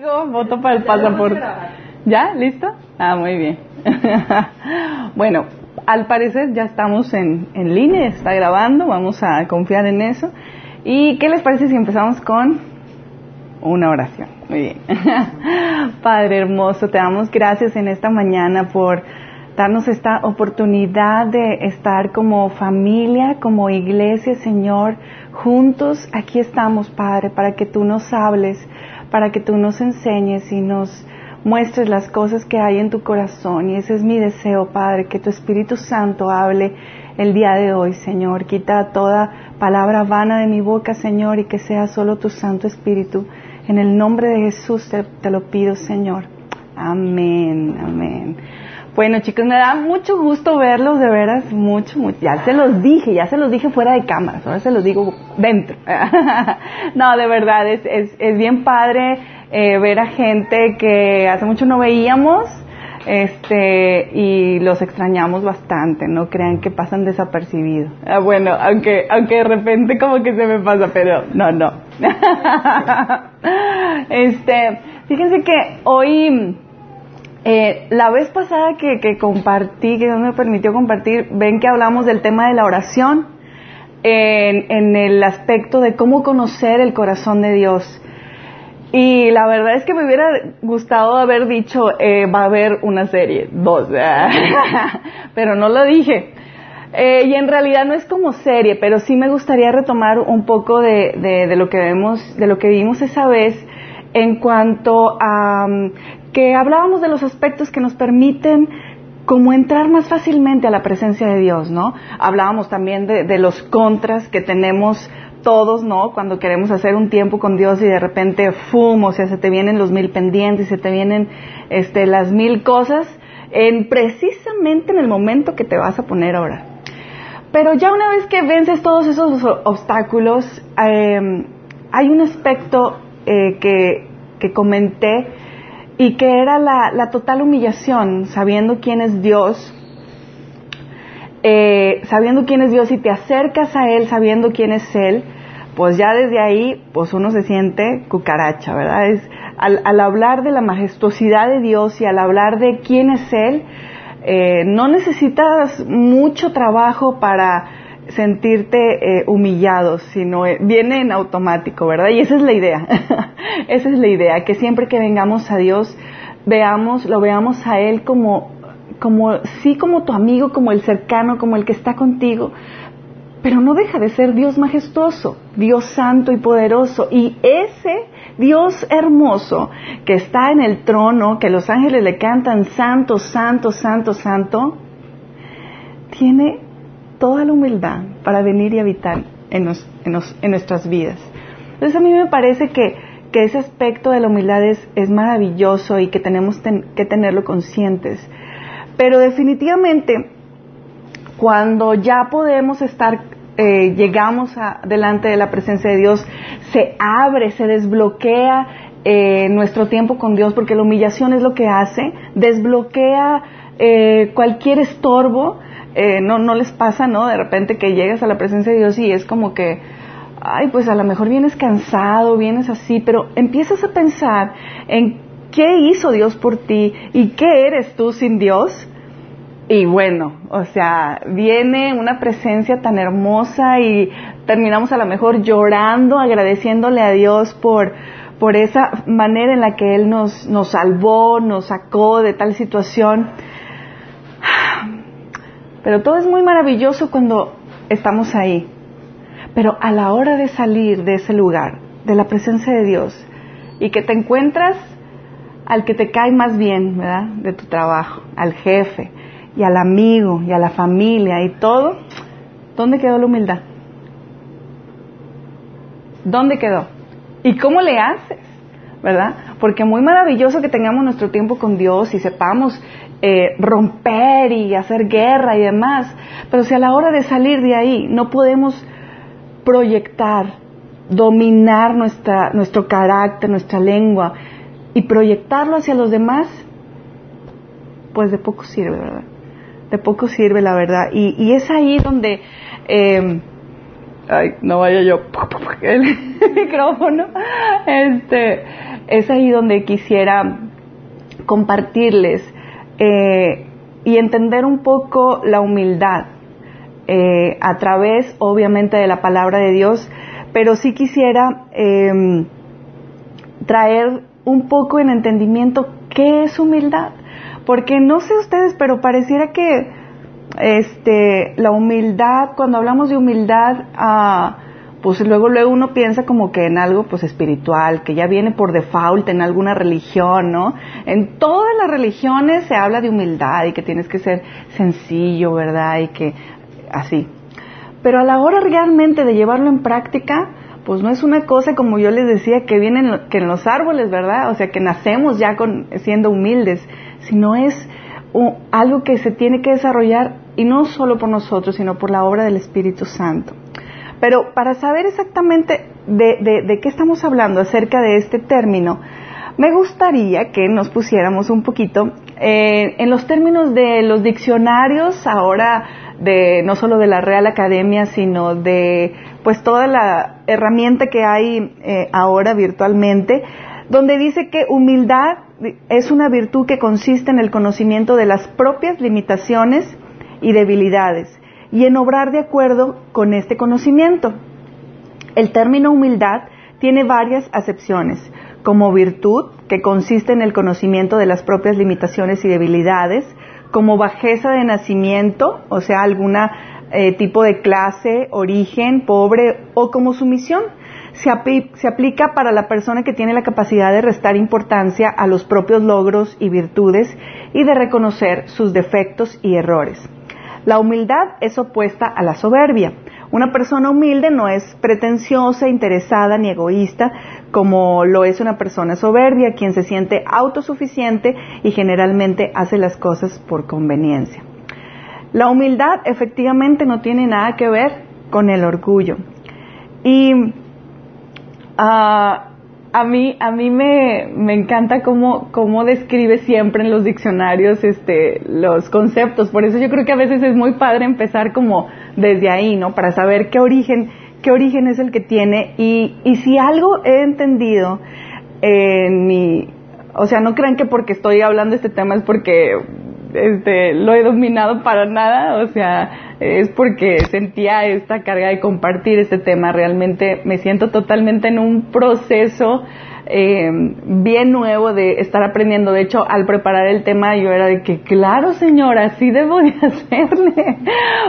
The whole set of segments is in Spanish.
Voto para el pasaporte. ¿Ya? ¿Listo? Ah, muy bien. bueno, al parecer ya estamos en, en línea, está grabando, vamos a confiar en eso. ¿Y qué les parece si empezamos con una oración? Muy bien. Padre hermoso, te damos gracias en esta mañana por darnos esta oportunidad de estar como familia, como iglesia, Señor, juntos. Aquí estamos, Padre, para que tú nos hables para que tú nos enseñes y nos muestres las cosas que hay en tu corazón. Y ese es mi deseo, Padre, que tu Espíritu Santo hable el día de hoy, Señor. Quita toda palabra vana de mi boca, Señor, y que sea solo tu Santo Espíritu. En el nombre de Jesús te, te lo pido, Señor. Amén, amén. Bueno, chicos, me da mucho gusto verlos, de veras, mucho, mucho. Ya se los dije, ya se los dije fuera de cámaras, ahora se los digo dentro. no, de verdad, es, es, es bien padre eh, ver a gente que hace mucho no veíamos este y los extrañamos bastante, no crean que pasan desapercibidos. Ah, bueno, aunque aunque de repente como que se me pasa, pero no, no. este, fíjense que hoy eh, la vez pasada que, compartí, que Dios me permitió compartir, ven que hablamos del tema de la oración en, el aspecto de cómo conocer el corazón de Dios. Y la verdad es que me hubiera gustado haber dicho, eh, va a haber una serie, dos, pero no lo dije. Eh, y en realidad no es como serie, pero sí me gustaría retomar un poco de lo que vemos, de lo que vimos esa vez en cuanto a que hablábamos de los aspectos que nos permiten como entrar más fácilmente a la presencia de Dios, ¿no? Hablábamos también de, los contras que tenemos todos, ¿no? Cuando queremos hacer un tiempo con Dios y de repente, ¡fum! O sea, se te vienen los mil pendientes, se te vienen este, las mil cosas, en precisamente en el momento que te vas a poner a orar. Pero ya una vez que vences todos esos obstáculos, eh, hay un aspecto eh, que comenté y que era la, total humillación, sabiendo quién es Dios, eh, sabiendo quién es Dios y te acercas a Él sabiendo quién es Él, pues ya desde ahí, pues uno se siente cucaracha, ¿verdad? Es, al, al hablar de la majestuosidad de Dios y al hablar de quién es Él, eh, no necesitas mucho trabajo para sentirte eh, humillado, sino eh, viene en automático, ¿verdad? Y esa es la idea, esa es la idea, que siempre que vengamos a Dios, veamos, lo veamos a Él como, como, sí como tu amigo, como el cercano, como el que está contigo, pero no deja de ser Dios majestuoso, Dios santo y poderoso, y ese Dios hermoso que está en el trono, que los ángeles le cantan santo, santo, santo, santo, tiene toda la humildad para venir y habitar en, en, nuestras vidas. Entonces a mí me parece que, que ese aspecto de la humildad es, es maravilloso y que tenemos que tenerlo conscientes. Pero definitivamente, cuando ya podemos estar, eh, llegamos a, delante de la presencia de Dios, se abre, se desbloquea eh, nuestro tiempo con Dios, porque la humillación es lo que hace, desbloquea eh, cualquier estorbo eh, no, no les pasa, ¿no? De repente que llegas a la presencia de Dios y es como que, ay, pues a lo mejor vienes cansado, vienes así, pero empiezas a pensar en qué hizo Dios por ti y qué eres tú sin Dios. Y bueno, o sea, viene una presencia tan hermosa y terminamos a lo mejor llorando, agradeciéndole a Dios por, por esa manera en la que Él nos, nos salvó, nos sacó de tal situación. Pero todo es muy maravilloso cuando estamos ahí. Pero a la hora de salir de ese lugar, de la presencia de Dios, y que te encuentras al que te cae más bien, ¿verdad? De tu trabajo, al jefe, y al amigo, y a la familia, y todo, ¿dónde quedó la humildad? ¿Dónde quedó? ¿Y cómo le haces? ¿Verdad? Porque muy maravilloso que tengamos nuestro tiempo con Dios y sepamos eh, romper y hacer guerra y demás. Pero si a la hora de salir de ahí no podemos proyectar, dominar nuestra, nuestro carácter, nuestra lengua y proyectarlo hacia los demás, pues de poco sirve, ¿verdad? De poco sirve la verdad. Y, y es ahí donde... Eh, ay, no vaya yo el micrófono. Este, es ahí donde quisiera compartirles eh, y entender un poco la humildad eh, a través, obviamente, de la palabra de Dios, pero sí quisiera em, traer un poco en entendimiento qué es humildad, porque no sé ustedes, pero pareciera que este, la humildad, cuando hablamos de humildad, ah, pues luego luego uno piensa como que en algo pues espiritual, que ya viene por default en alguna religión, ¿no? En todas las religiones se habla de humildad y que tienes que ser sencillo, ¿verdad? Y que así. Pero a la hora realmente de llevarlo en práctica, pues no es una cosa como yo les decía que vienen que en los árboles, ¿verdad? O sea, que nacemos ya con siendo humildes, sino es algo que se tiene que desarrollar y no solo por nosotros, sino por la obra del Espíritu Santo. Pero para saber exactamente de, qué estamos hablando acerca de este término, me gustaría que nos pusiéramos un poquito eh, en los términos de los diccionarios ahora de no solo de la Real Academia, sino de pues toda la herramienta que hay eh, ahora virtualmente, donde dice que humildad es una virtud que consiste en el conocimiento de las propias limitaciones y debilidades y en obrar de acuerdo con este conocimiento. El término humildad tiene varias acepciones, como virtud, que consiste en el conocimiento de las propias limitaciones y debilidades, como bajeza de nacimiento, o sea, algún eh, tipo de clase, origen, pobre, o como sumisión. Se, se aplica para la persona que tiene la capacidad de restar importancia a los propios logros y virtudes y de reconocer sus defectos y errores. La humildad es opuesta a la soberbia. Una persona humilde no es pretenciosa, interesada ni egoísta como lo es una persona soberbia, quien se siente autosuficiente y generalmente hace las cosas por conveniencia. La humildad efectivamente no tiene nada que ver con el orgullo. Y uh, a mí, a mí me, me encanta cómo, cómo, describe siempre en los diccionarios este, los conceptos. Por eso yo creo que a veces es muy padre empezar como desde ahí, ¿no? Para saber qué origen, qué origen es el que tiene. Y, y si algo he entendido en mi, o sea, no crean que porque estoy hablando de este tema es porque este, lo he dominado para nada, o sea, es porque sentía esta carga de compartir este tema. Realmente me siento totalmente en un proceso eh, bien nuevo de estar aprendiendo. De hecho, al preparar el tema yo era de que, claro, señora, así debo de hacerle,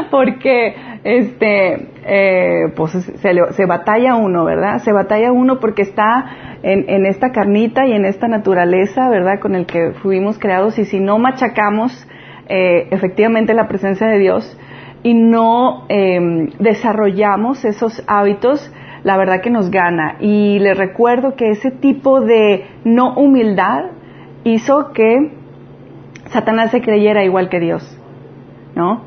porque este, eh, pues se, se batalla uno, ¿verdad? Se batalla uno porque está en, esta carnita y en esta naturaleza, ¿verdad?, con el que fuimos creados y si no machacamos eh, efectivamente la presencia de Dios y no em, desarrollamos esos hábitos, la verdad que nos gana. Y les recuerdo que ese tipo de no humildad hizo que Satanás se creyera igual que Dios, ¿no?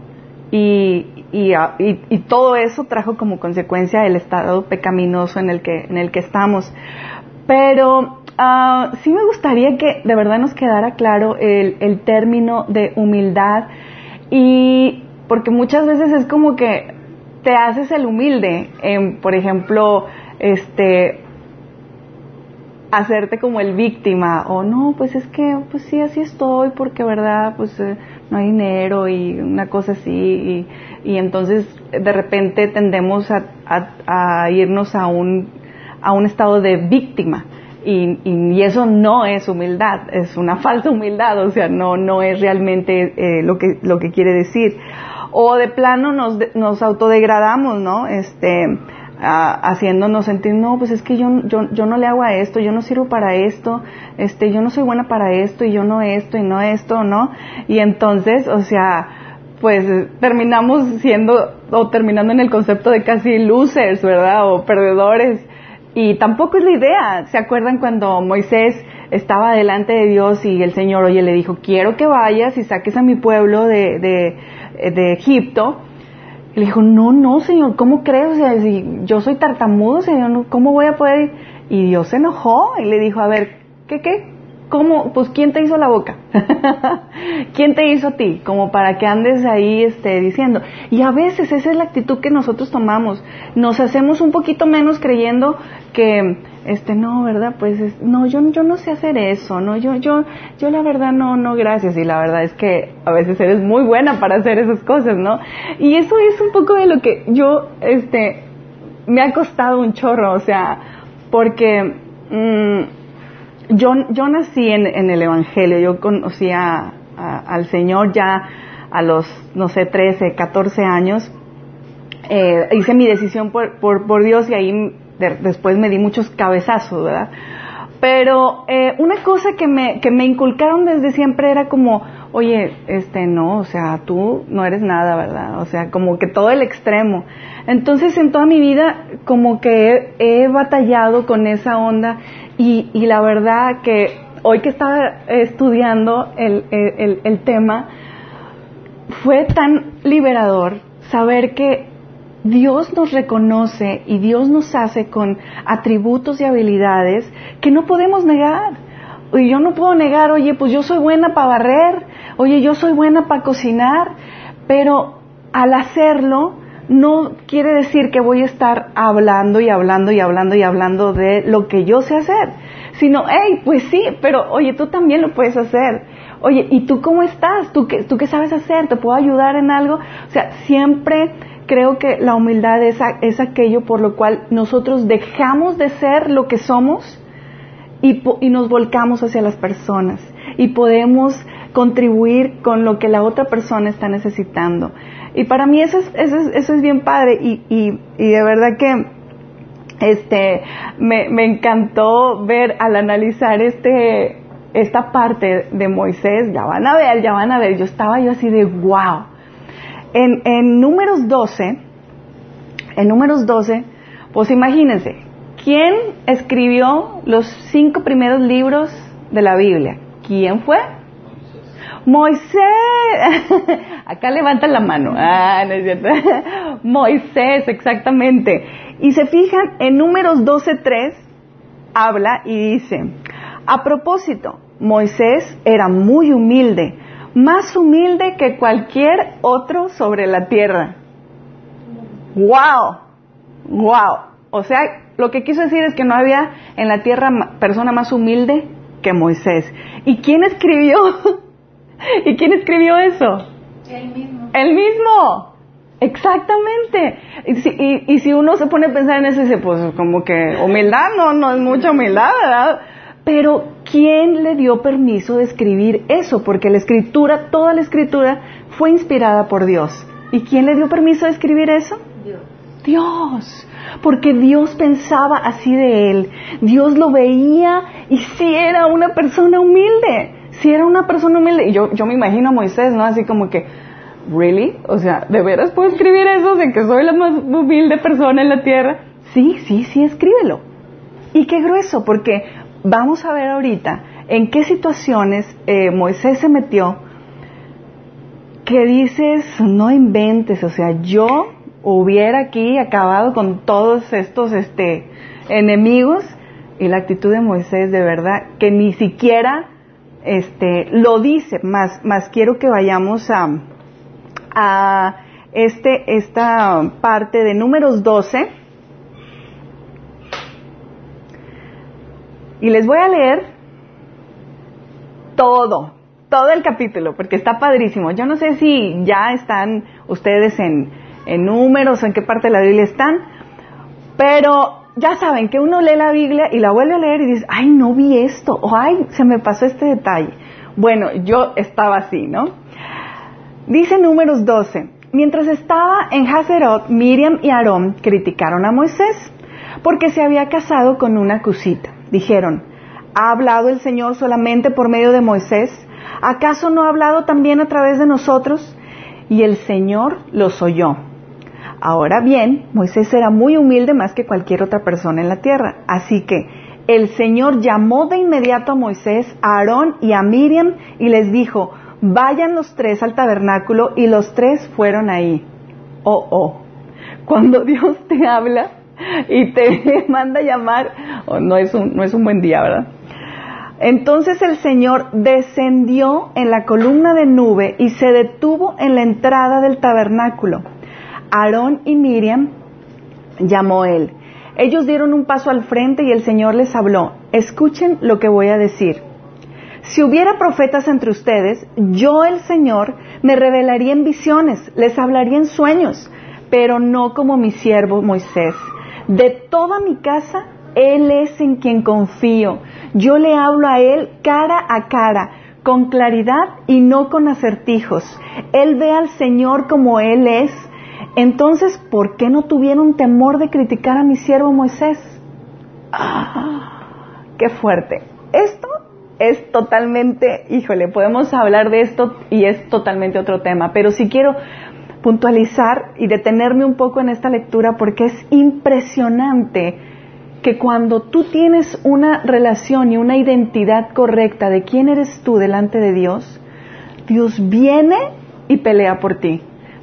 Y, y, todo eso trajo como consecuencia el estado pecaminoso en el que, en el que estamos. Pero uh, sí me gustaría que de verdad nos quedara claro el, el término de humildad y porque muchas veces es como que te haces el humilde, en, por ejemplo, este hacerte como el víctima o no, pues es que pues sí así estoy porque verdad pues eh, no hay dinero y una cosa así y, y entonces de repente tendemos a, a, irnos a un a un estado de víctima. Y, y, eso no es humildad, es una falsa humildad, o sea, no, no es realmente eh, lo, que, lo que quiere decir. O de plano nos, nos autodegradamos, ¿no? Este, haciéndonos sentir, no, pues es que yo, yo, yo no le hago a esto, yo no sirvo para esto, este, yo no soy buena para esto y yo no esto y no esto, ¿no? Y entonces, o sea, pues terminamos siendo o terminando en el concepto de casi losers, ¿verdad? O perdedores y tampoco es la idea. ¿Se acuerdan cuando Moisés estaba delante de Dios y el Señor, oye, le dijo, quiero que vayas y saques a mi pueblo de, de, de Egipto? Y le dijo, no, no, Señor, ¿cómo crees? O sea, yo soy tartamudo, Señor, ¿cómo voy a poder? Y Dios se enojó y le dijo, a ver, ¿qué, qué? ¿Cómo? Pues ¿quién te hizo la boca? ¿Quién te hizo a ti? Como para que andes ahí este, diciendo. Y a veces esa es la actitud que nosotros tomamos. Nos hacemos un poquito menos creyendo que, este, no, ¿verdad? Pues, no, yo, yo no sé hacer eso, ¿no? Yo, yo, yo la verdad no, no, gracias. Y la verdad es que a veces eres muy buena para hacer esas cosas, ¿no? Y eso es un poco de lo que yo, este, me ha costado un chorro, o sea, porque mm, yo, yo nací en, el Evangelio, yo conocí a, al Señor ya a los, no sé, 13, 14 años. Eh, hice mi decisión por, por, por Dios y ahí después me di muchos cabezazos, ¿verdad? Pero eh, una cosa que me, que me inculcaron desde siempre era como, oye, este, no, o sea, tú no eres nada, ¿verdad? O sea, como que todo el extremo. Entonces, en toda mi vida, como que he, batallado con esa onda y, la verdad que hoy que estaba estudiando el, el, el tema, fue tan liberador saber que Dios nos reconoce y Dios nos hace con atributos y habilidades que no podemos negar. Y yo no puedo negar, oye, pues yo soy buena para barrer, oye, yo soy buena para cocinar, pero al hacerlo no quiere decir que voy a estar hablando y hablando y hablando y hablando de lo que yo sé hacer, sino, hey, pues sí, pero oye, tú también lo puedes hacer. Oye, ¿y tú cómo estás? ¿Tú qué, ¿Tú qué sabes hacer? ¿Te puedo ayudar en algo? O sea, siempre creo que la humildad es, es aquello por lo cual nosotros dejamos de ser lo que somos y, y nos volcamos hacia las personas y podemos contribuir con lo que la otra persona está necesitando. Y para mí eso es, eso es, eso es bien padre y, y, y, de verdad que este, me, me encantó ver al analizar este, esta parte de Moisés, ya van a ver, ya van a ver, yo estaba yo así de wow. En, en números 12, en números 12, pues imagínense, ¿quién escribió los cinco primeros libros de la Biblia? ¿Quién fue? Moisés. Acá levantan la mano. Ah, no es cierto. Moisés, exactamente. Y se fijan, en números 12.3 habla y dice, a propósito, Moisés era muy humilde, más humilde que cualquier otro sobre la tierra. ¡Wow! ¡Wow! O sea, lo que quiso decir es que no había en la tierra persona más humilde que Moisés. ¿Y quién escribió? ¿Y quién escribió eso? El mismo. El mismo. Exactamente. Y si, y, y si, uno se pone a pensar en eso, dice, pues como que humildad no, no es mucha humildad, ¿verdad? Pero ¿quién le dio permiso de escribir eso? Porque la escritura, toda la escritura fue inspirada por Dios. ¿Y quién le dio permiso de escribir eso? Dios. Dios. Porque Dios pensaba así de él. Dios lo veía y si era una persona humilde. Si era una persona humilde. Y yo, yo me imagino a Moisés, ¿no? Así como que, ¿really? O sea, ¿de veras puedo escribir eso de que soy la más humilde persona en la tierra? Sí, sí, sí, escríbelo. Y qué grueso, porque vamos a ver ahorita en qué situaciones eh, Moisés se metió que dices, no inventes, o sea, yo hubiera aquí acabado con todos estos este, enemigos y la actitud de Moisés de verdad que ni siquiera este, lo dice, más, más quiero que vayamos a, a este, esta parte de números 12 y les voy a leer todo, todo el capítulo, porque está padrísimo. Yo no sé si ya están ustedes en, en números o en qué parte de la Biblia están, pero ya saben que uno lee la Biblia y la vuelve a leer y dice, ay, no vi esto, o ay, se me pasó este detalle. Bueno, yo estaba así, ¿no? Dice números 12, mientras estaba en Hazerot, Miriam y Aarón criticaron a Moisés porque se había casado con una cusita. Dijeron, ¿ha hablado el Señor solamente por medio de Moisés? ¿Acaso no ha hablado también a través de nosotros? Y el Señor los oyó. Ahora bien, Moisés era muy humilde más que cualquier otra persona en la tierra. Así que el Señor llamó de inmediato a Moisés, a Aarón y a Miriam y les dijo, vayan los tres al tabernáculo y los tres fueron ahí. Oh, oh. Cuando Dios te habla, y te manda a llamar, no, es un, no es un buen día, ¿verdad? Entonces el Señor descendió en la columna de nube y se detuvo en la entrada del tabernáculo. Aarón y Miriam llamó él. Ellos dieron un paso al frente y el Señor les habló. Escuchen lo que voy a decir. Si hubiera profetas entre ustedes, yo el Señor me revelaría en visiones, les hablaría en sueños, pero no como mi siervo Moisés. De toda mi casa, Él es en quien confío. Yo le hablo a Él cara a cara, con claridad y no con acertijos. Él ve al Señor como Él es. Entonces, ¿por qué no tuvieron temor de criticar a mi siervo Moisés? ¡Ah! ¡Qué fuerte! Esto es totalmente, híjole, podemos hablar de esto y es totalmente otro tema, pero si quiero puntualizar y detenerme un poco en esta lectura porque es impresionante que cuando tú tienes una relación y una identidad correcta de quién eres tú delante de Dios, Dios viene y pelea por ti.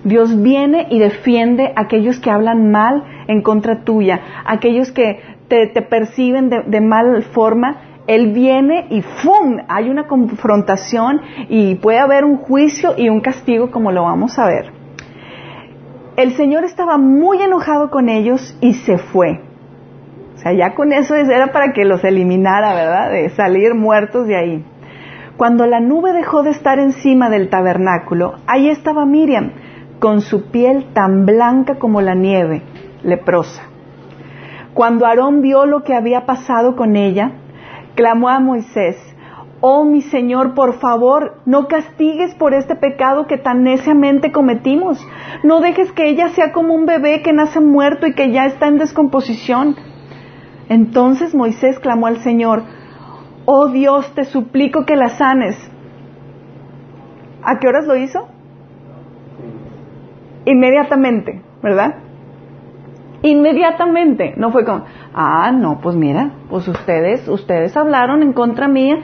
Dios viene y defiende a aquellos que hablan mal en contra tuya, aquellos que te, perciben de, de mal forma él viene y ¡fum! Hay una confrontación y puede haber un juicio y un castigo como lo vamos a ver. El Señor estaba muy enojado con ellos y se fue. O sea, ya con eso era para que los eliminara, ¿verdad? De salir muertos de ahí. Cuando la nube dejó de estar encima del tabernáculo, ahí estaba Miriam, con su piel tan blanca como la nieve, leprosa. Cuando Aarón vio lo que había pasado con ella, clamó a Moisés, Oh mi Señor, por favor, no castigues por este pecado que tan neciamente cometimos. No dejes que ella sea como un bebé que nace muerto y que ya está en descomposición. Entonces Moisés clamó al Señor, Oh Dios, te suplico que la sanes. ¿A qué horas lo hizo? Inmediatamente, ¿verdad? Inmediatamente, no fue como, ah, no, pues mira, pues ustedes, ustedes hablaron en contra mía,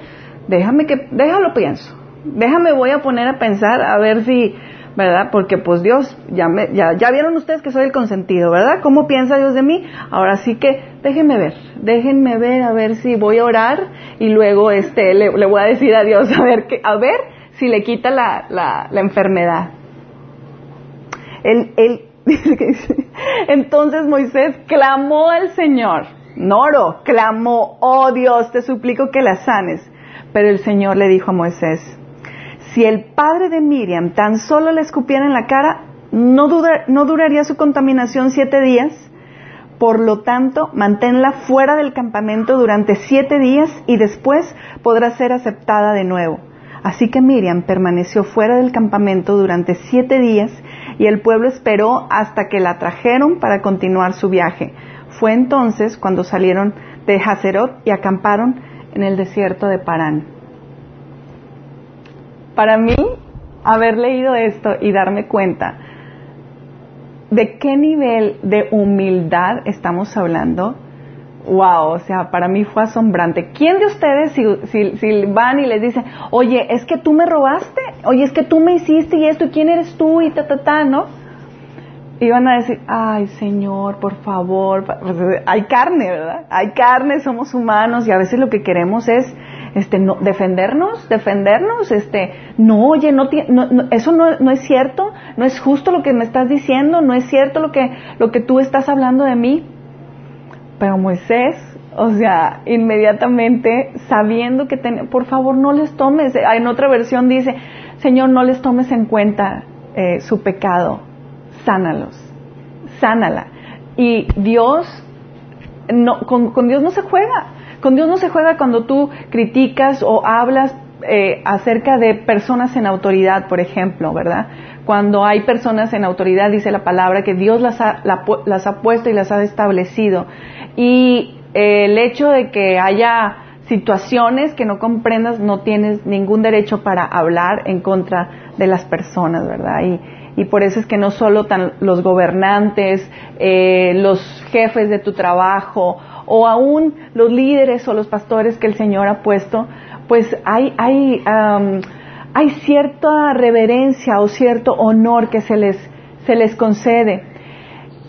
déjame que, déjalo pienso, déjame voy a poner a pensar a ver si, ¿verdad? Porque pues Dios, ya, me, ya, ya vieron ustedes que soy el consentido, ¿verdad? ¿Cómo piensa Dios de mí? Ahora sí que déjenme ver, déjenme ver a ver si voy a orar y luego este, le, voy a decir a Dios a ver, que, a ver si le quita la, la, la enfermedad. Entonces Moisés clamó al Señor, Noro, clamó, oh Dios, te suplico que la sanes. Pero el Señor le dijo a Moisés, si el padre de Miriam tan solo le escupiera en la cara, no, no duraría su contaminación siete días. Por lo tanto, manténla fuera del campamento durante siete días y después podrá ser aceptada de nuevo. Así que Miriam permaneció fuera del campamento durante siete días y el pueblo esperó hasta que la trajeron para continuar su viaje. Fue entonces cuando salieron de Hazerot y acamparon en el desierto de Parán. Para mí, haber leído esto y darme cuenta de qué nivel de humildad estamos hablando, wow, o sea, para mí fue asombrante. ¿Quién de ustedes, si, si, van y les dicen, oye, es que tú me robaste, oye, es que tú me hiciste y esto, quién eres tú, y ta, ta, ta, ¿no? Y van a decir, ay, Señor, por favor, hay carne, ¿verdad? Hay carne, somos humanos y a veces lo que queremos es, este, no, defendernos, defendernos, este, no, oye, no, no, eso no, no es cierto, no es justo lo que me estás diciendo, no es cierto lo que, lo que tú estás hablando de mí. Pero Moisés, o sea, inmediatamente sabiendo que, por favor, no les tomes, en otra versión dice, Señor, no les tomes en cuenta eh, su pecado, sánalos, sánala. Y Dios, no, con, Dios no se juega, con Dios no se juega cuando tú criticas o hablas eh, acerca de personas en autoridad, por ejemplo, ¿verdad? cuando hay personas en autoridad, dice la palabra, que Dios las ha, las ha puesto y las ha establecido. Y eh, el hecho de que haya situaciones que no comprendas, no tienes ningún derecho para hablar en contra de las personas, ¿verdad? Y, y por eso es que no solo tan, los gobernantes, eh, los jefes de tu trabajo o aún los líderes o los pastores que el Señor ha puesto, pues hay, hay hay cierta reverencia o cierto honor que se les, se les concede.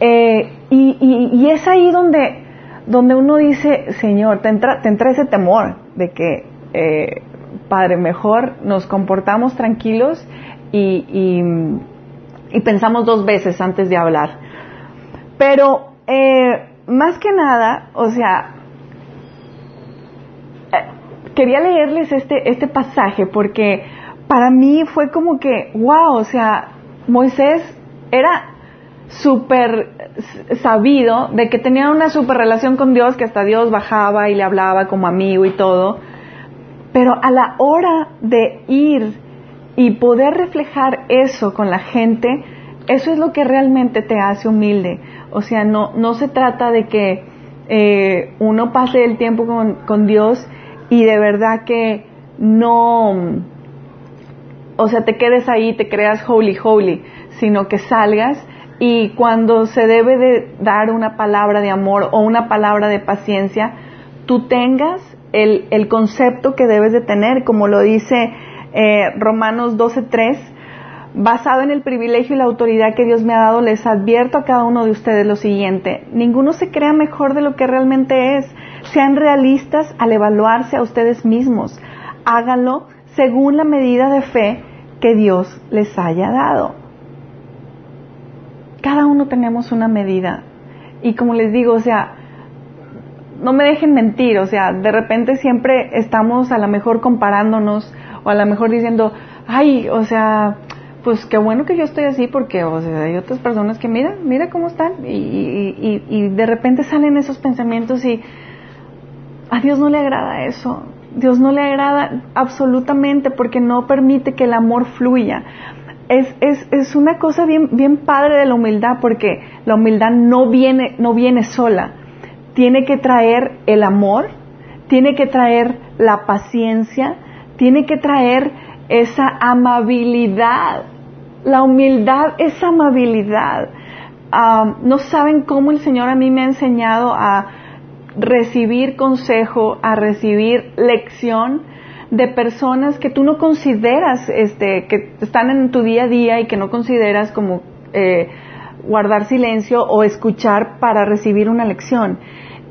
Eh, y, es ahí donde, donde uno dice, Señor, te entra, te entra ese temor de que eh, Padre, mejor nos comportamos tranquilos y, y, pensamos dos veces antes de hablar. Pero eh, más que nada, o sea, eh, quería leerles este, este pasaje porque para mí fue como que, wow, o sea, Moisés era súper sabido de que tenía una súper relación con Dios, que hasta Dios bajaba y le hablaba como amigo y todo, pero a la hora de ir y poder reflejar eso con la gente, eso es lo que realmente te hace humilde. O sea, no, no se trata de que eh, uno pase el tiempo con, con Dios y de verdad que no, o sea, te quedes ahí, te creas holy, holy, sino que salgas y cuando se debe de dar una palabra de amor o una palabra de paciencia, tú tengas el, el concepto que debes de tener, como lo dice eh, Romanos 12.3, basado en el privilegio y la autoridad que Dios me ha dado, les advierto a cada uno de ustedes lo siguiente, ninguno se crea mejor de lo que realmente es, sean realistas al evaluarse a ustedes mismos, háganlo según la medida de fe que Dios les haya dado. Cada uno tenemos una medida. Y como les digo, o sea, no me dejen mentir, o sea, de repente siempre estamos a lo mejor comparándonos o a lo mejor diciendo, ay, o sea, pues qué bueno que yo estoy así porque o sea, hay otras personas que mira, mira cómo están y, y, de repente salen esos pensamientos y a Dios no le agrada eso. Dios no le agrada absolutamente porque no permite que el amor fluya. Es, es, es una cosa bien, bien padre de la humildad porque la humildad no viene, no viene sola tiene que traer el amor, tiene que traer la paciencia, tiene que traer esa amabilidad. La humildad es amabilidad. no saben cómo el Señor a mí me ha enseñado a recibir consejo, a recibir lección de personas que tú no consideras, este, que están en tu día a día y que no consideras como eh, guardar silencio o escuchar para recibir una lección.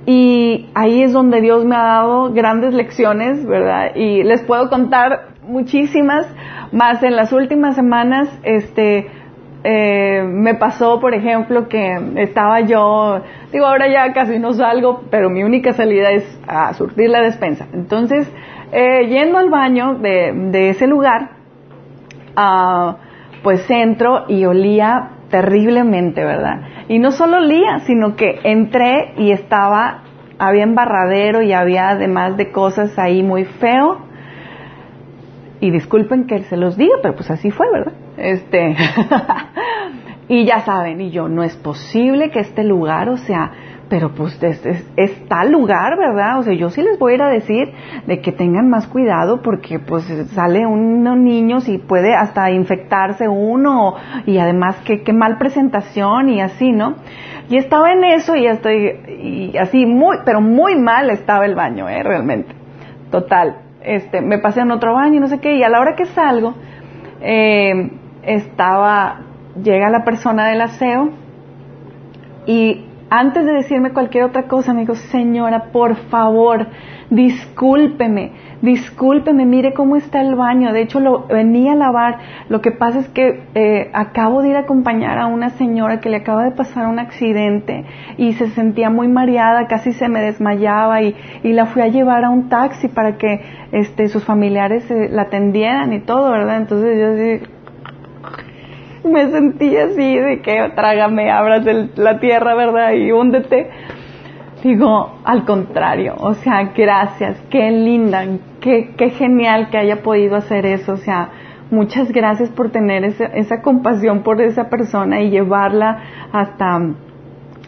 Y ahí es donde Dios me ha dado grandes lecciones, ¿verdad? Y les puedo contar muchísimas, más en las últimas semanas, este, eh, me pasó, por ejemplo, que estaba yo, digo, ahora ya casi no salgo, pero mi única salida es a surtir la despensa. Entonces, eh, yendo al baño de, de ese lugar, uh, pues entro y olía terriblemente, ¿verdad? Y no solo olía, sino que entré y estaba, había embarradero y había además de cosas ahí muy feo. Y disculpen que se los diga, pero pues así fue, ¿verdad? Este. y ya saben, y yo, no es posible que este lugar, o sea, pero pues es, es, tal lugar, ¿verdad? O sea, yo sí les voy a ir a decir de que tengan más cuidado porque pues sale unos niños y puede hasta infectarse uno y además qué, qué mal presentación y así, ¿no? Y estaba en eso y estoy, y así muy, pero muy mal estaba el baño, ¿eh? Realmente. Total. Este, me pasé en otro baño y no sé qué, y a la hora que salgo, eh, estaba, llega la persona del aseo y antes de decirme cualquier otra cosa, me dijo, señora, por favor, discúlpeme, discúlpeme, mire cómo está el baño. De hecho, lo venía a lavar. Lo que pasa es que eh, acabo de ir a acompañar a una señora que le acaba de pasar un accidente y se sentía muy mareada, casi se me desmayaba y, y la fui a llevar a un taxi para que este, sus familiares eh, la atendieran y todo, ¿verdad? Entonces yo así, me sentí así de que trágame, abras la tierra, ¿verdad? Y húndete. Digo, al contrario, o sea, gracias, qué linda, qué, qué genial que haya podido hacer eso, o sea, muchas gracias por tener esa, esa compasión por esa persona y llevarla hasta,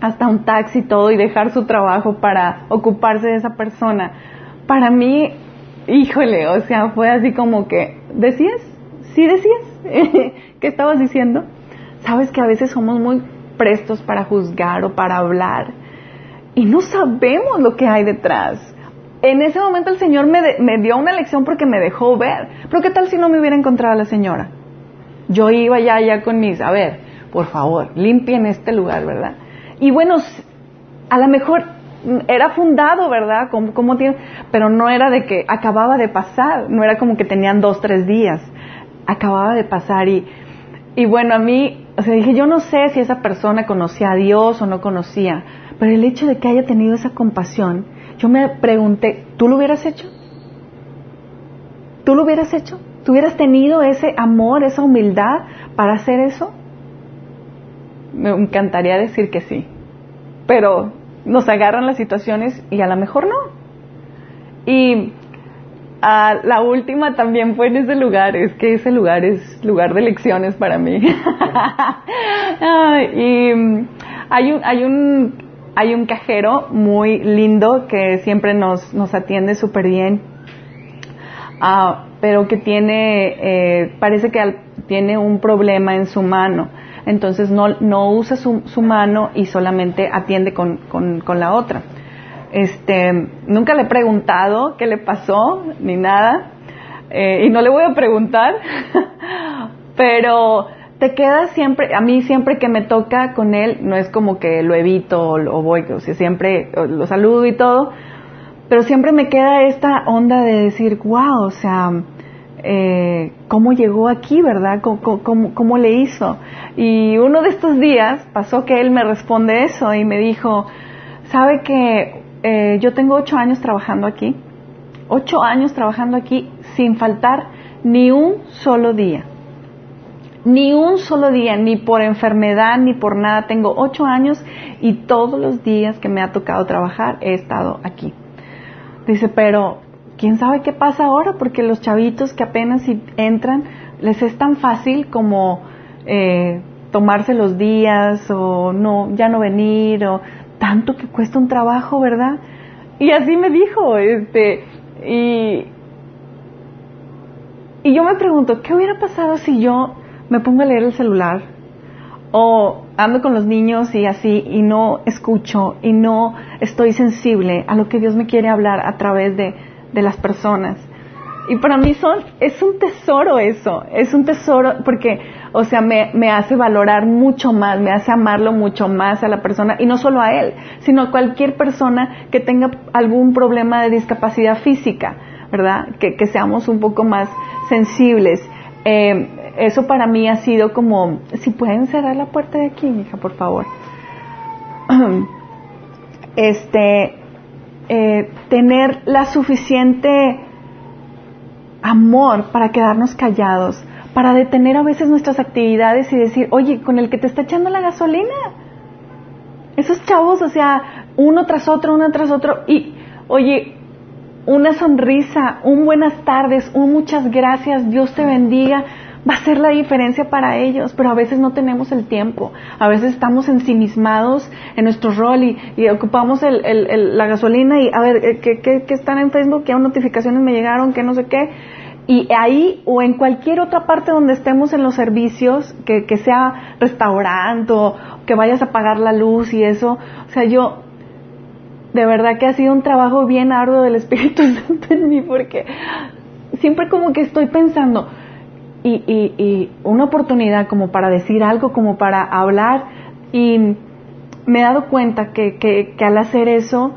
hasta un taxi y todo y dejar su trabajo para ocuparse de esa persona. Para mí, híjole, o sea, fue así como que, ¿decías? ¿Sí decías? ¿Qué estabas diciendo? Sabes que a veces somos muy prestos para juzgar o para hablar y no sabemos lo que hay detrás. En ese momento el Señor me, me dio una lección porque me dejó ver. Pero ¿qué tal si no me hubiera encontrado a la señora? Yo iba ya, ya con mis, a ver, por favor, limpien este lugar, ¿verdad? Y bueno, a lo mejor era fundado, ¿verdad? Como, tiene, pero no era de que acababa de pasar, no era como que tenían dos, tres días, acababa de pasar y, y bueno, a mí, o sea, dije, yo no sé si esa persona conocía a Dios o no conocía, pero el hecho de que haya tenido esa compasión, yo me pregunté, ¿tú lo hubieras hecho? ¿Tú lo hubieras hecho? ¿Tú hubieras tenido ese amor, esa humildad para hacer eso? Me encantaría decir que sí, pero nos agarran las situaciones y a lo mejor no. Y a la última también fue en ese lugar, es que ese lugar es lugar de lecciones para mí. y mm, hay un, hay un, hay un cajero muy lindo que siempre nos, nos atiende súper bien, ah, pero que tiene, eh, parece que tiene un problema en su mano entonces no, no usa su, su mano y solamente atiende con, con, la otra. Este, nunca le he preguntado qué le pasó ni nada eh, y no le voy a preguntar, pero te queda siempre, a mí siempre que me toca con él, no es como que lo evito o, voy, o sea, siempre lo saludo y todo, pero siempre me queda esta onda de decir, wow, o sea, eh, cómo llegó aquí, ¿verdad? ¿Cómo, le hizo? Y uno de estos días pasó que él me responde eso y me dijo, ¿sabe que eh, yo tengo ocho años trabajando aquí? Ocho años trabajando aquí sin faltar ni un solo día. Ni un solo día, ni por enfermedad, ni por nada. Tengo ocho años y todos los días que me ha tocado trabajar he estado aquí. Dice, pero quién sabe qué pasa ahora, porque los chavitos que apenas entran, les es tan fácil como eh, tomarse los días o no, ya no venir o tanto que cuesta un trabajo, ¿verdad? Y así me dijo, este, y, yo me pregunto, ¿qué hubiera pasado si yo me pongo a leer el celular o ando con los niños y así y no escucho y no estoy sensible a lo que Dios me quiere hablar a través de, de las personas. Y para mí son, es un tesoro eso, es un tesoro porque, o sea, me, me, hace valorar mucho más, me hace amarlo mucho más a la persona, y no solo a él, sino a cualquier persona que tenga algún problema de discapacidad física, ¿verdad? Que, que seamos un poco más sensibles. Eh, eso para mí ha sido como, si pueden cerrar la puerta de aquí, hija, por favor. Este, eh, tener la suficiente amor para quedarnos callados, para detener a veces nuestras actividades y decir, oye, con el que te está echando la gasolina. Esos chavos, o sea, uno tras otro, uno tras otro, y oye, una sonrisa, un buenas tardes, un muchas gracias, Dios te bendiga, va a ser la diferencia para ellos, pero a veces no tenemos el tiempo, a veces estamos ensimismados en nuestro rol y, ocupamos la gasolina y a ver, eh, ¿qué, están en Facebook? ¿Qué notificaciones me llegaron? ¿Qué no sé qué? Y ahí o en cualquier otra parte donde estemos en los servicios, que, que sea restaurante o que vayas a pagar la luz y eso, o sea, yo de verdad que ha sido un trabajo bien arduo del Espíritu Santo en mí porque siempre como que estoy pensando, y, una oportunidad como para decir algo, como para hablar y me he dado cuenta que, al hacer eso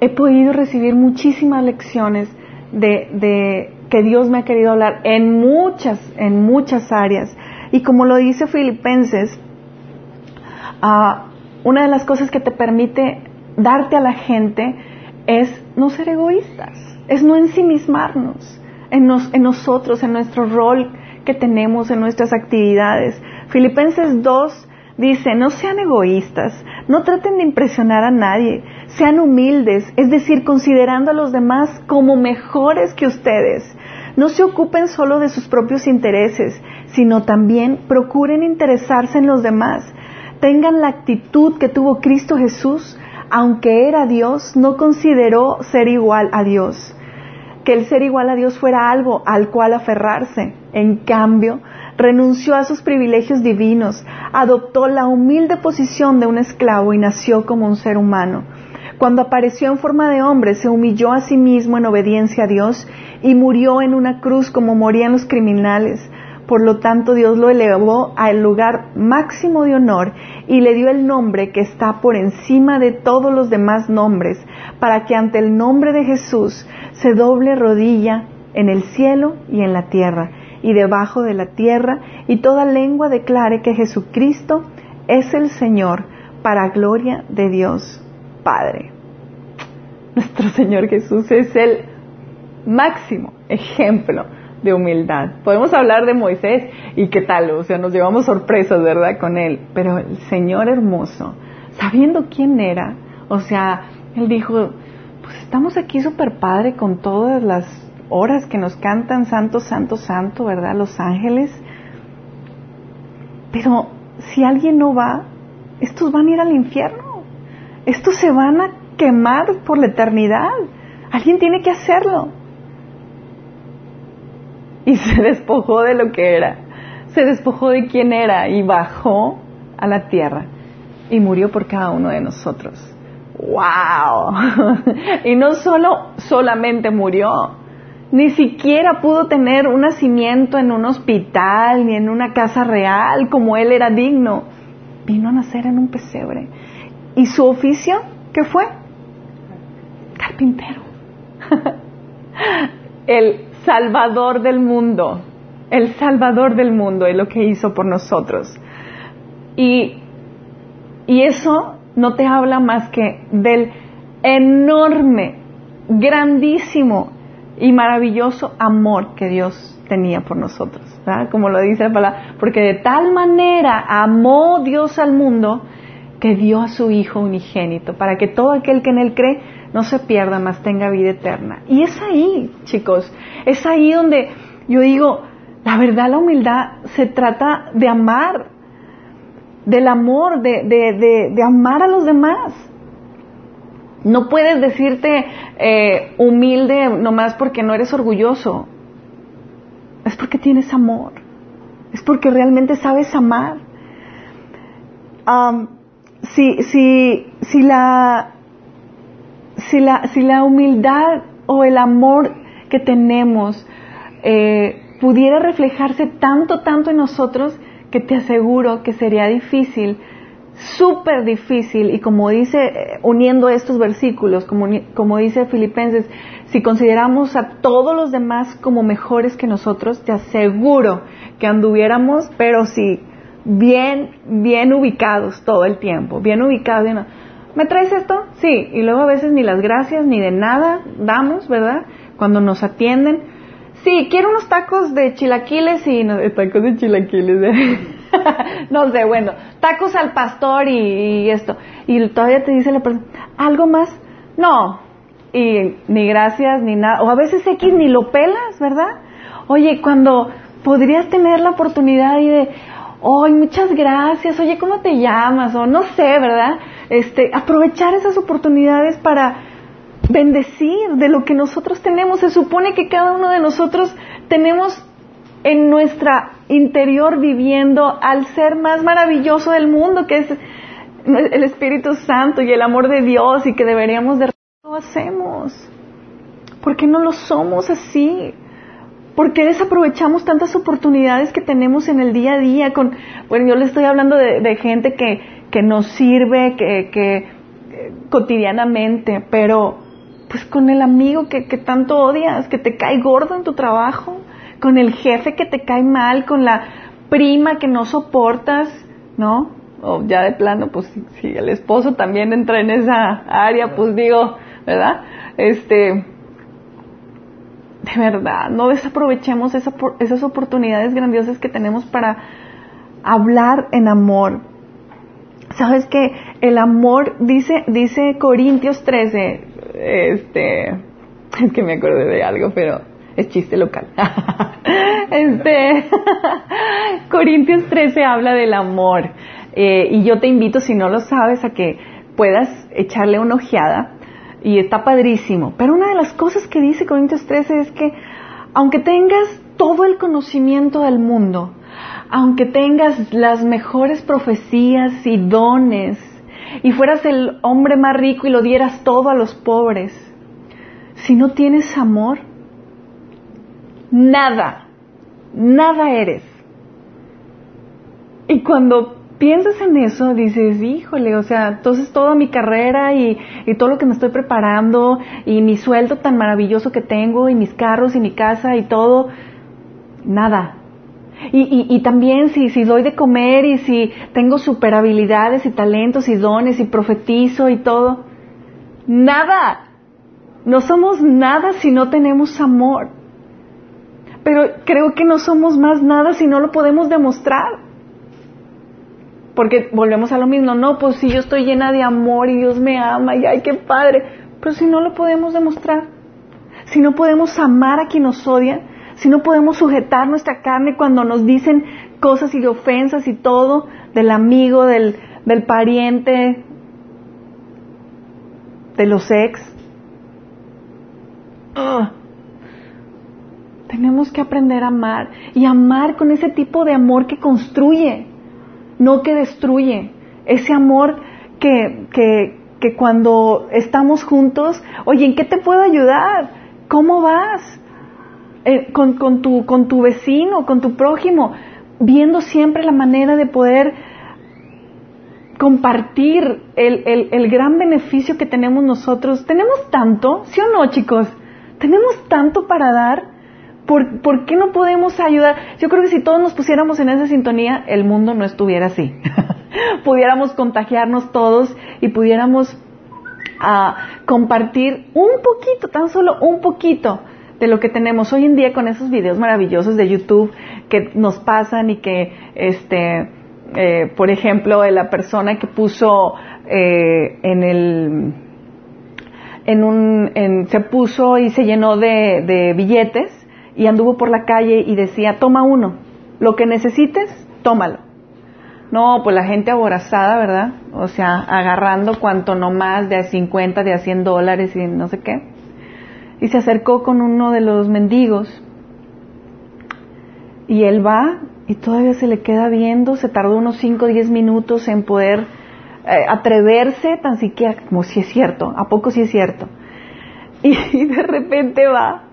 he podido recibir muchísimas lecciones de, de, que Dios me ha querido hablar en muchas, en muchas áreas. Y como lo dice Filipenses, uh, una de las cosas que te permite darte a la gente es no ser egoístas, es no ensimismarnos en, nos, en nosotros, en nuestro rol que tenemos en nuestras actividades. Filipenses 2 dice, no sean egoístas, no traten de impresionar a nadie, sean humildes, es decir, considerando a los demás como mejores que ustedes. No se ocupen solo de sus propios intereses, sino también procuren interesarse en los demás. Tengan la actitud que tuvo Cristo Jesús, aunque era Dios, no consideró ser igual a Dios que el ser igual a Dios fuera algo al cual aferrarse. En cambio, renunció a sus privilegios divinos, adoptó la humilde posición de un esclavo y nació como un ser humano. Cuando apareció en forma de hombre, se humilló a sí mismo en obediencia a Dios y murió en una cruz como morían los criminales. Por lo tanto, Dios lo elevó al lugar máximo de honor y le dio el nombre que está por encima de todos los demás nombres, para que ante el nombre de Jesús se doble rodilla en el cielo y en la tierra y debajo de la tierra, y toda lengua declare que Jesucristo es el Señor para gloria de Dios Padre. Nuestro Señor Jesús es el máximo ejemplo de humildad. Podemos hablar de Moisés y qué tal, o sea, nos llevamos sorpresas, ¿verdad? Con él, pero el Señor hermoso, sabiendo quién era, o sea, él dijo, pues estamos aquí súper padre con todas las horas que nos cantan Santo, Santo, Santo, ¿verdad? Los ángeles. Pero si alguien no va, estos van a ir al infierno. Estos se van a quemar por la eternidad. Alguien tiene que hacerlo. Y se despojó de lo que era. Se despojó de quién era y bajó a la tierra y murió por cada uno de nosotros. ¡Wow! y no solo solamente murió, ni siquiera pudo tener un nacimiento en un hospital ni en una casa real como él era digno. Vino a nacer en un pesebre. ¿Y su oficio qué fue? Carpintero. el salvador del mundo. El salvador del mundo es lo que hizo por nosotros. Y, y eso no te habla más que del enorme, grandísimo y maravilloso amor que Dios tenía por nosotros, como lo dice la palabra, porque de tal manera amó Dios al mundo que dio a su Hijo unigénito, para que todo aquel que en Él cree no se pierda, más tenga vida eterna. Y es ahí, chicos, es ahí donde yo digo, la verdad, la humildad se trata de amar, del amor, de, de, de amar a los demás. No puedes decirte eh, humilde nomás porque no eres orgulloso. Es porque tienes amor. Es porque realmente sabes amar. si, si, si, la, si, la, si la humildad o el amor que tenemos eh, pudiera reflejarse tanto, tanto en nosotros, que te aseguro que sería difícil súper difícil y como dice, eh, uniendo estos versículos, como, como dice Filipenses, si consideramos a todos los demás como mejores que nosotros, te aseguro que anduviéramos, pero sí, bien, bien ubicados todo el tiempo, bien ubicados. ¿Me traes esto? Sí, y luego a veces ni las gracias ni de nada damos, ¿verdad? Cuando nos atienden. Sí, quiero unos tacos de chilaquiles y no, tacos de chilaquiles. ¿eh? no sé, bueno, tacos al pastor y, esto. Y todavía te dice la persona, ¿algo más? No. Y ni gracias, ni nada. O a veces X ni lo pelas, ¿verdad? Oye, cuando podrías tener la oportunidad y de, ¡ay, muchas gracias! Oye, ¿cómo te llamas? O no sé, ¿verdad? Este, aprovechar esas oportunidades para bendecir de lo que nosotros tenemos. Se supone que cada uno de nosotros tenemos en nuestra interior viviendo al ser más maravilloso del mundo, que es el Espíritu Santo y el amor de Dios y que deberíamos de lo hacemos. ¿Por qué no lo somos así? ¿Por qué desaprovechamos tantas oportunidades que tenemos en el día a día? Con, bueno, yo le estoy hablando de, gente que, que, nos sirve, que, que eh, cotidianamente, pero pues con el amigo que, que tanto odias, que te cae gordo en tu trabajo, con el jefe que te cae mal, con la prima que no soportas, ¿no? O ya de plano, pues si, el esposo también entra en esa área, pues digo, ¿verdad? Este, de verdad, no desaprovechemos esas oportunidades grandiosas que tenemos para hablar en amor. Sabes que el amor, dice, dice Corintios 13, este, es que me acordé de algo, pero es chiste local. este, Corintios 13 habla del amor eh, y yo te invito, si no lo sabes, a que puedas echarle una ojeada y está padrísimo. Pero una de las cosas que dice Corintios 13 es que aunque tengas todo el conocimiento del mundo, aunque tengas las mejores profecías y dones, y fueras el hombre más rico y lo dieras todo a los pobres, si no tienes amor, nada, nada eres. Y cuando piensas en eso, dices, híjole, o sea, entonces toda mi carrera y, todo lo que me estoy preparando y mi sueldo tan maravilloso que tengo y mis carros y mi casa y todo, nada. Y, y, y también si, si doy de comer y si tengo super habilidades y talentos y dones y profetizo y todo, nada. No somos nada si no tenemos amor. Pero creo que no somos más nada si no lo podemos demostrar. Porque volvemos a lo mismo, no, pues si yo estoy llena de amor y Dios me ama y ay, qué padre. Pero si no lo podemos demostrar, si no podemos amar a quien nos odia, si no podemos sujetar nuestra carne cuando nos dicen cosas y ofensas y todo, del amigo, del, del pariente, de los ex. Tenemos que aprender a amar y amar con ese tipo de amor que construye, no que destruye. Ese amor que, que, que cuando estamos juntos, oye, ¿en qué te puedo ayudar? ¿Cómo vas? Eh, con, con, tu, con tu vecino, con tu prójimo, viendo siempre la manera de poder compartir el, el, gran beneficio que tenemos nosotros. Tenemos tanto, ¿sí o no, chicos? Tenemos tanto para dar. ¿Por, ¿Por, qué no podemos ayudar? Yo creo que si todos nos pusiéramos en esa sintonía, el mundo no estuviera así. pudiéramos contagiarnos todos y pudiéramos uh, compartir un poquito, tan solo un poquito de lo que tenemos hoy en día con esos videos maravillosos de YouTube que nos pasan y que, este, eh, por ejemplo, la persona que puso eh, en el, en un, en, se puso y se llenó de, de billetes y anduvo por la calle y decía, toma uno, lo que necesites, tómalo. No, pues la gente aborazada, ¿verdad? O sea, agarrando cuanto no más de a 50, de a 100 dólares y no sé qué y se acercó con uno de los mendigos. Y él va y todavía se le queda viendo, se tardó unos 5 o 10 minutos en poder eh, atreverse tan siquiera, como si es cierto, ¿a poco si es cierto? Y, de repente va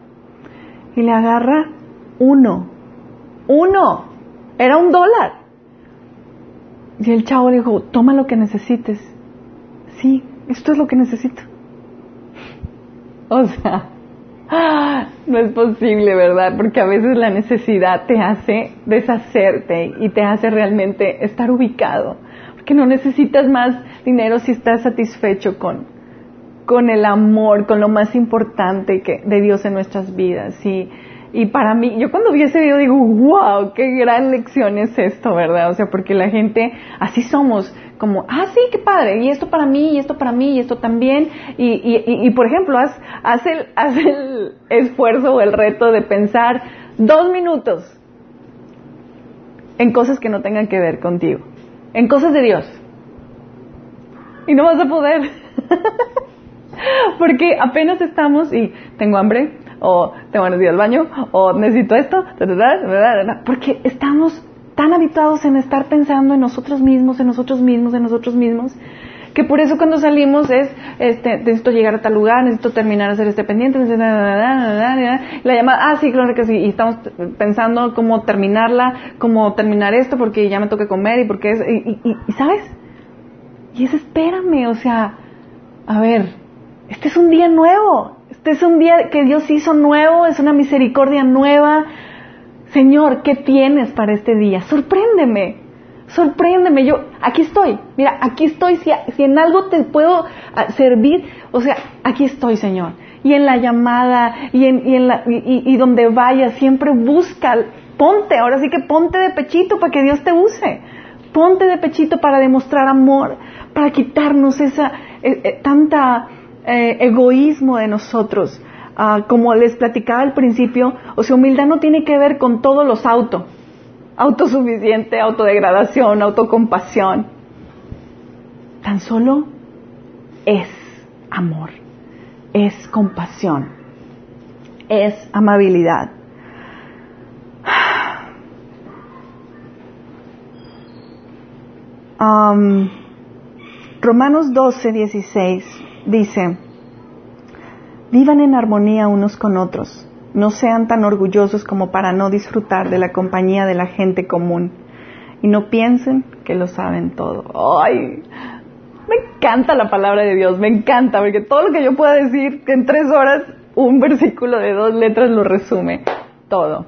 y le agarra uno, uno, era un dólar. Y el chavo le dijo, toma lo que necesites. Sí, esto es lo que necesito. O sea, no es posible, ¿verdad? Porque a veces la necesidad te hace deshacerte y te hace realmente estar ubicado. Porque no necesitas más dinero si estás satisfecho con, con el amor, con lo más importante que, de Dios en nuestras vidas. Y, y para mí, yo cuando vi ese video digo, wow, qué gran lección es esto, ¿verdad? O sea, porque la gente, así somos, como, ah, sí, qué padre, y esto para mí, y esto para mí, y esto también. Y, y, y, por ejemplo, haz, haz, el, haz el esfuerzo o el reto de pensar dos minutos en cosas que no tengan que ver contigo, en cosas de Dios. Y no vas a poder. Porque apenas estamos y tengo hambre, o tengo ganas de ir al baño, o necesito esto, porque estamos tan habituados en estar pensando en nosotros mismos, en nosotros mismos, en nosotros mismos, que por eso cuando salimos es, este, necesito llegar a tal lugar, necesito terminar de hacer este pendiente, la llamada, ah, sí, claro que sí, y estamos pensando cómo terminarla, cómo terminar esto, porque ya me toca comer y porque es, y, y, y ¿sabes? Y es espérame, o sea, a ver, este es un día nuevo, este es un día que Dios hizo nuevo, es una misericordia nueva, Señor, ¿qué tienes para este día? Sorpréndeme, sorpréndeme. Yo, aquí estoy, mira, aquí estoy. Si, en algo te puedo ah, servir, o sea, aquí estoy, Señor. Y en la llamada, y, en, y, en la, y, y donde vayas, siempre busca, ponte, ahora sí que ponte de pechito para que Dios te use. Ponte de pechito para demostrar amor, para quitarnos esa eh, eh, tanta eh, egoísmo de nosotros Ah, como les platicaba al principio, o sea, humildad no tiene que ver con todos los autos, autosuficiente, autodegradación, autocompasión. Tan solo es amor, es compasión, es amabilidad. Romanos 12, 16 dice, Vivan en armonía unos con otros. No sean tan orgullosos como para no disfrutar de la compañía de la gente común. y no piensen que lo saben todo. ¡Ay! Me encanta la palabra de Dios, me encanta, porque todo lo que yo pueda decir en tres horas, un versículo de dos letras lo resume todo.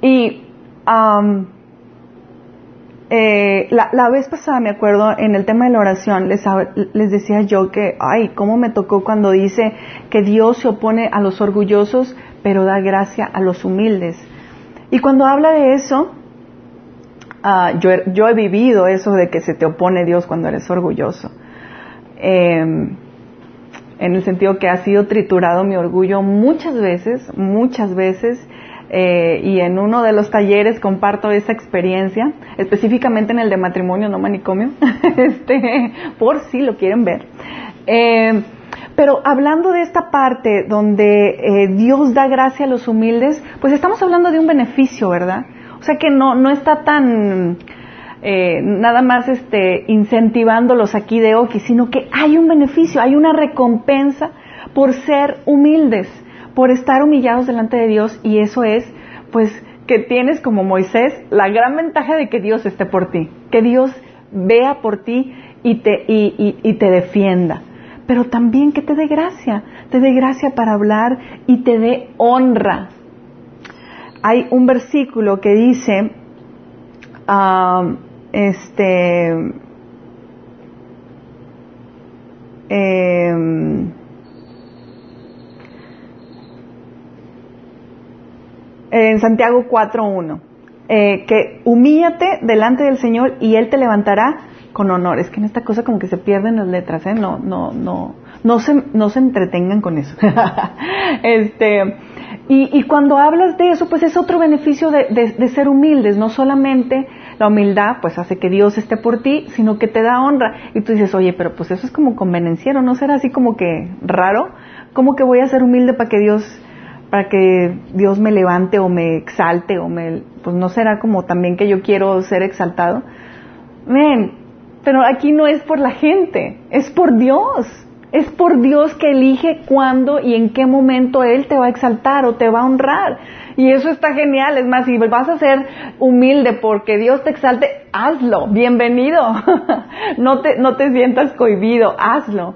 Y eh, la, vez pasada, me acuerdo, en el tema de la oración, les, decía yo que, ay, cómo me tocó cuando dice que Dios se opone a los orgullosos, pero da gracia a los humildes. Y cuando habla de eso, ah, yo, he vivido eso de que se te opone Dios cuando eres orgulloso. Em, en el sentido que ha sido triturado mi orgullo muchas veces, muchas veces, eh, y en uno de los talleres comparto esa experiencia, específicamente en el de matrimonio, no manicomio, este, por si lo quieren ver. Eh, pero hablando de esta parte donde eh, Dios da gracia a los humildes, pues estamos hablando de un beneficio, ¿verdad? O sea que no, no está tan nada más este, incentivándolos aquí de Oki, sino que hay un beneficio, hay una recompensa por ser humildes por estar humillados delante de Dios y eso es, pues, que tienes como Moisés la gran ventaja de que Dios esté por ti, que Dios vea por ti y te, y, te defienda, pero también que te dé gracia, te dé gracia para hablar y te dé honra. Hay un versículo que dice, um, este, eh, en Santiago 4.1, eh, que humíllate delante del Señor y Él te levantará con honor. Es que en esta cosa como que se pierden las letras, ¿eh? No, no, no, no se, no se entretengan con eso. este, y, cuando hablas de eso, pues es otro beneficio de, de, ser humildes, no solamente la humildad, pues hace que Dios esté por ti, sino que te da honra. Y tú dices, oye, pero pues eso es como convenenciero, ¿no será así como que raro? ¿Cómo que voy a ser humilde para que Dios para que Dios me levante o me exalte o me, pues no será como también que yo quiero ser exaltado. Ven, pero aquí no es por la gente, es por Dios. Es por Dios que elige cuándo y en qué momento Él te va a exaltar o te va a honrar. Y eso está genial. Es más, si vas a ser humilde porque Dios te exalte, hazlo. Bienvenido. no, te, no te sientas cohibido, hazlo.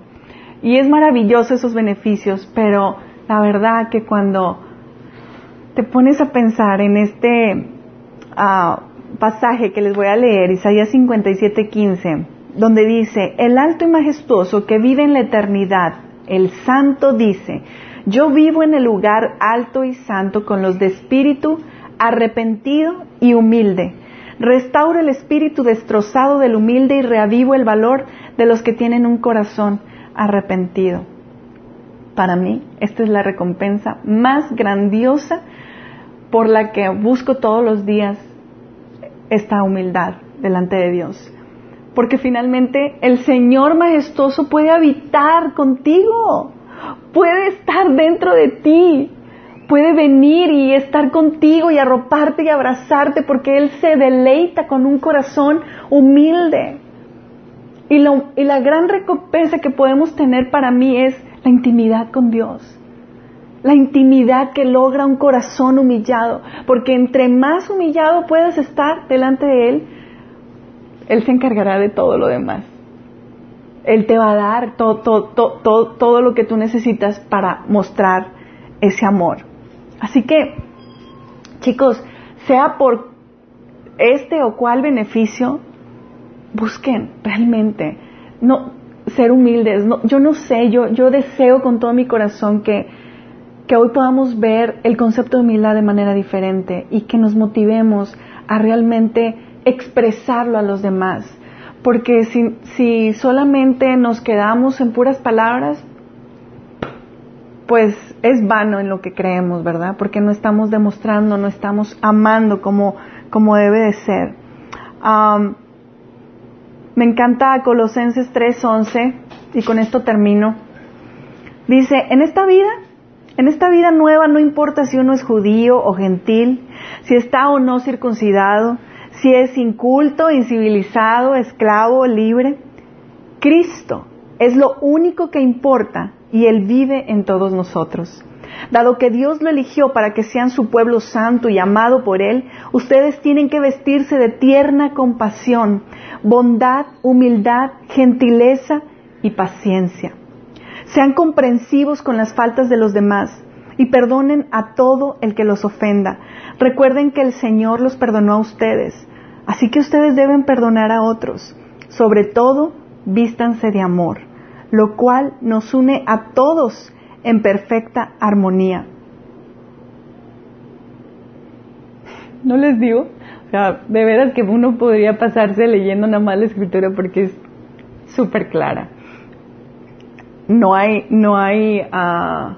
Y es maravilloso esos beneficios, pero la verdad que cuando te pones a pensar en este ah, pasaje que les voy a leer, Isaías 57:15, donde dice, el alto y majestuoso que vive en la eternidad, el santo dice, yo vivo en el lugar alto y santo con los de espíritu arrepentido y humilde. Restauro el espíritu destrozado del humilde y reavivo el valor de los que tienen un corazón arrepentido para mí, esta es la recompensa más grandiosa por la que busco todos los días esta humildad delante de Dios. Porque finalmente el Señor majestuoso puede habitar contigo, puede estar dentro de ti, puede venir y estar contigo y arroparte y abrazarte porque Él se deleita con un corazón humilde. Y, y la gran recompensa que podemos tener para mí es la intimidad con Dios, la intimidad que logra un corazón humillado, porque entre más humillado puedas estar delante de Él, Él se encargará de todo lo demás. Él te va a dar todo, todo, todo, lo que tú necesitas para mostrar ese amor. Así que, chicos, sea por este o cual beneficio, busquen realmente. No, ser humildes. yo no sé, yo, yo deseo con todo mi corazón que, hoy podamos ver el concepto de humildad de manera diferente y que nos motivemos a realmente expresarlo a los demás. Porque si, si solamente nos quedamos en puras palabras, pues es vano en lo que creemos, ¿verdad? Porque no estamos demostrando, no estamos amando como, como debe de ser. Me encanta Colosenses 3:11 y con esto termino. Dice, en esta vida, en esta vida nueva no importa si uno es judío o gentil, si está o no circuncidado, si es inculto, incivilizado, esclavo o libre. Cristo es lo único que importa y Él vive en todos nosotros. Dado que Dios lo eligió para que sean su pueblo santo y amado por Él, ustedes tienen que vestirse de tierna compasión, bondad, humildad, gentileza y paciencia. Sean comprensivos con las faltas de los demás y perdonen a todo el que los ofenda. Recuerden que el Señor los perdonó a ustedes, así que ustedes deben perdonar a otros. Sobre todo, vístanse de amor, lo cual nos une a todos en perfecta armonía. ¿No les digo? De veras que uno podría pasarse leyendo nada más la escritura porque es súper clara. No hay, no hay, uh,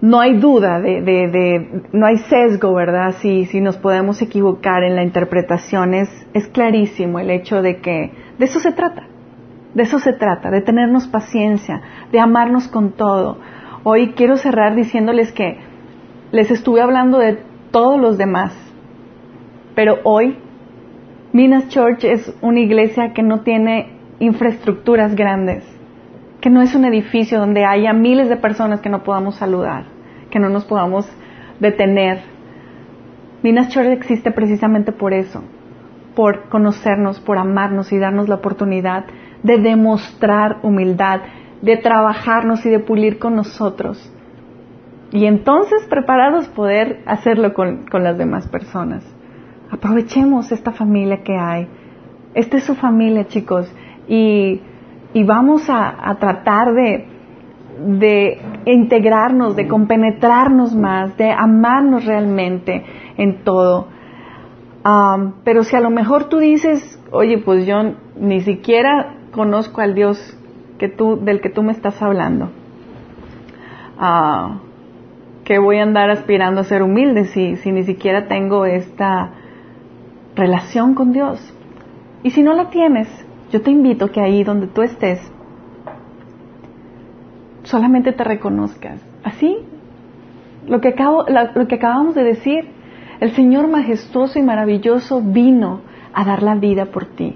no hay duda de, de, de, no hay sesgo, ¿verdad? Si, si nos podemos equivocar en la interpretación, es, es clarísimo el hecho de que de eso se trata. De eso se trata, de tenernos paciencia, de amarnos con todo. Hoy quiero cerrar diciéndoles que les estuve hablando de todos los demás, pero hoy Minas Church es una iglesia que no tiene infraestructuras grandes, que no es un edificio donde haya miles de personas que no podamos saludar, que no nos podamos detener. Minas Church existe precisamente por eso, por conocernos, por amarnos y darnos la oportunidad de demostrar humildad, de trabajarnos y de pulir con nosotros. Y entonces preparados poder hacerlo con, las demás personas. Aprovechemos esta familia que hay. Esta es su familia, chicos. Y, vamos a, tratar de, de integrarnos, de compenetrarnos más, de amarnos realmente en todo. pero si a lo mejor tú dices, oye, pues yo ni siquiera conozco al Dios que tú, del que tú me estás hablando. Ah, que voy a andar aspirando a ser humilde si, si ni siquiera tengo esta relación con Dios. Y si no la tienes, yo te invito que ahí donde tú estés, solamente te reconozcas. Así, lo que, acabo, lo que acabamos de decir, el Señor majestuoso y maravilloso vino a dar la vida por ti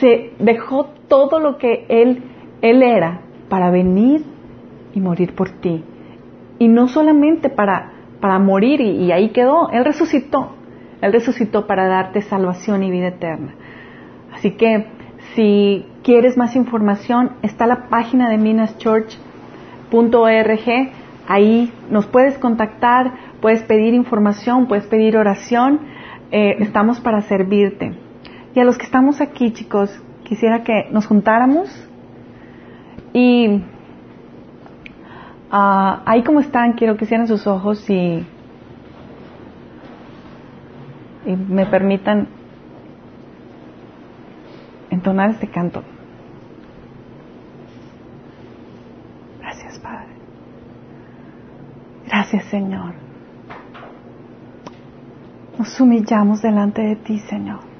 se dejó todo lo que él, él era para venir y morir por ti. Y no solamente para, para morir y, ahí quedó, Él resucitó. Él resucitó para darte salvación y vida eterna. Así que si quieres más información, está la página de minaschurch.org. Ahí nos puedes contactar, puedes pedir información, puedes pedir oración. Eh, estamos para servirte. Y a los que estamos aquí, chicos, quisiera que nos juntáramos y ah, ahí como están, quiero que cierren sus ojos y, y me permitan entonar este canto. Gracias, Padre. Gracias, Señor. Nos humillamos delante de ti, Señor.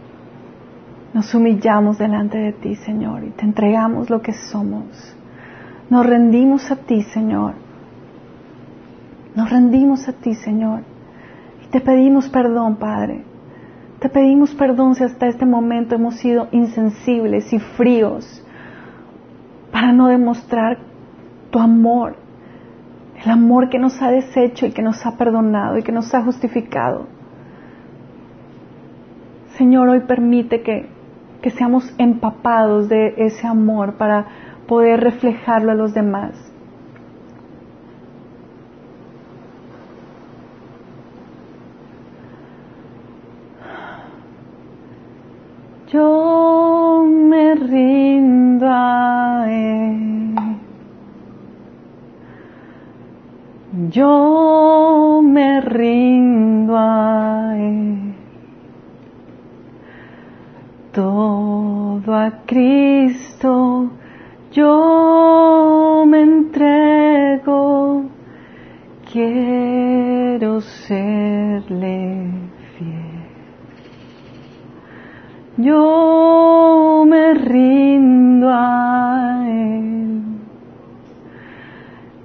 Nos humillamos delante de ti, Señor, y te entregamos lo que somos. Nos rendimos a ti, Señor. Nos rendimos a ti, Señor. Y te pedimos perdón, Padre. Te pedimos perdón si hasta este momento hemos sido insensibles y fríos para no demostrar tu amor, el amor que nos ha deshecho y que nos ha perdonado y que nos ha justificado. Señor, hoy permite que que seamos empapados de ese amor para poder reflejarlo a los demás. Yo me rindo a él. Yo me rindo a. a Cristo yo me entrego, quiero serle fiel. Yo me rindo a Él,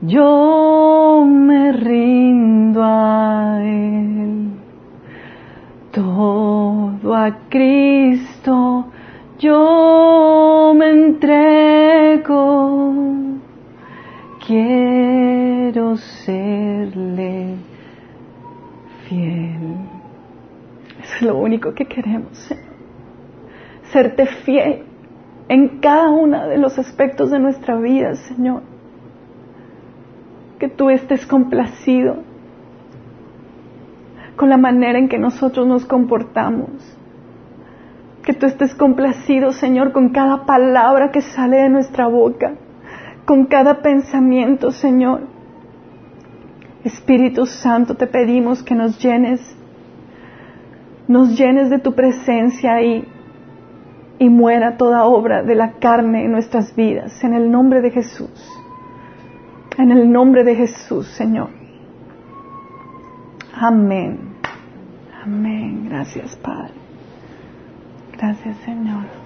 yo me rindo a Él, todo a Cristo que queremos. Serte fiel en cada uno de los aspectos de nuestra vida, Señor. Que tú estés complacido con la manera en que nosotros nos comportamos. Que tú estés complacido, Señor, con cada palabra que sale de nuestra boca, con cada pensamiento, Señor. Espíritu Santo, te pedimos que nos llenes, nos llenes de tu presencia y, y muera toda obra de la carne en nuestras vidas, en el nombre de Jesús. En el nombre de Jesús, Señor. Amén. Amén. Gracias, Padre. Gracias, Señor.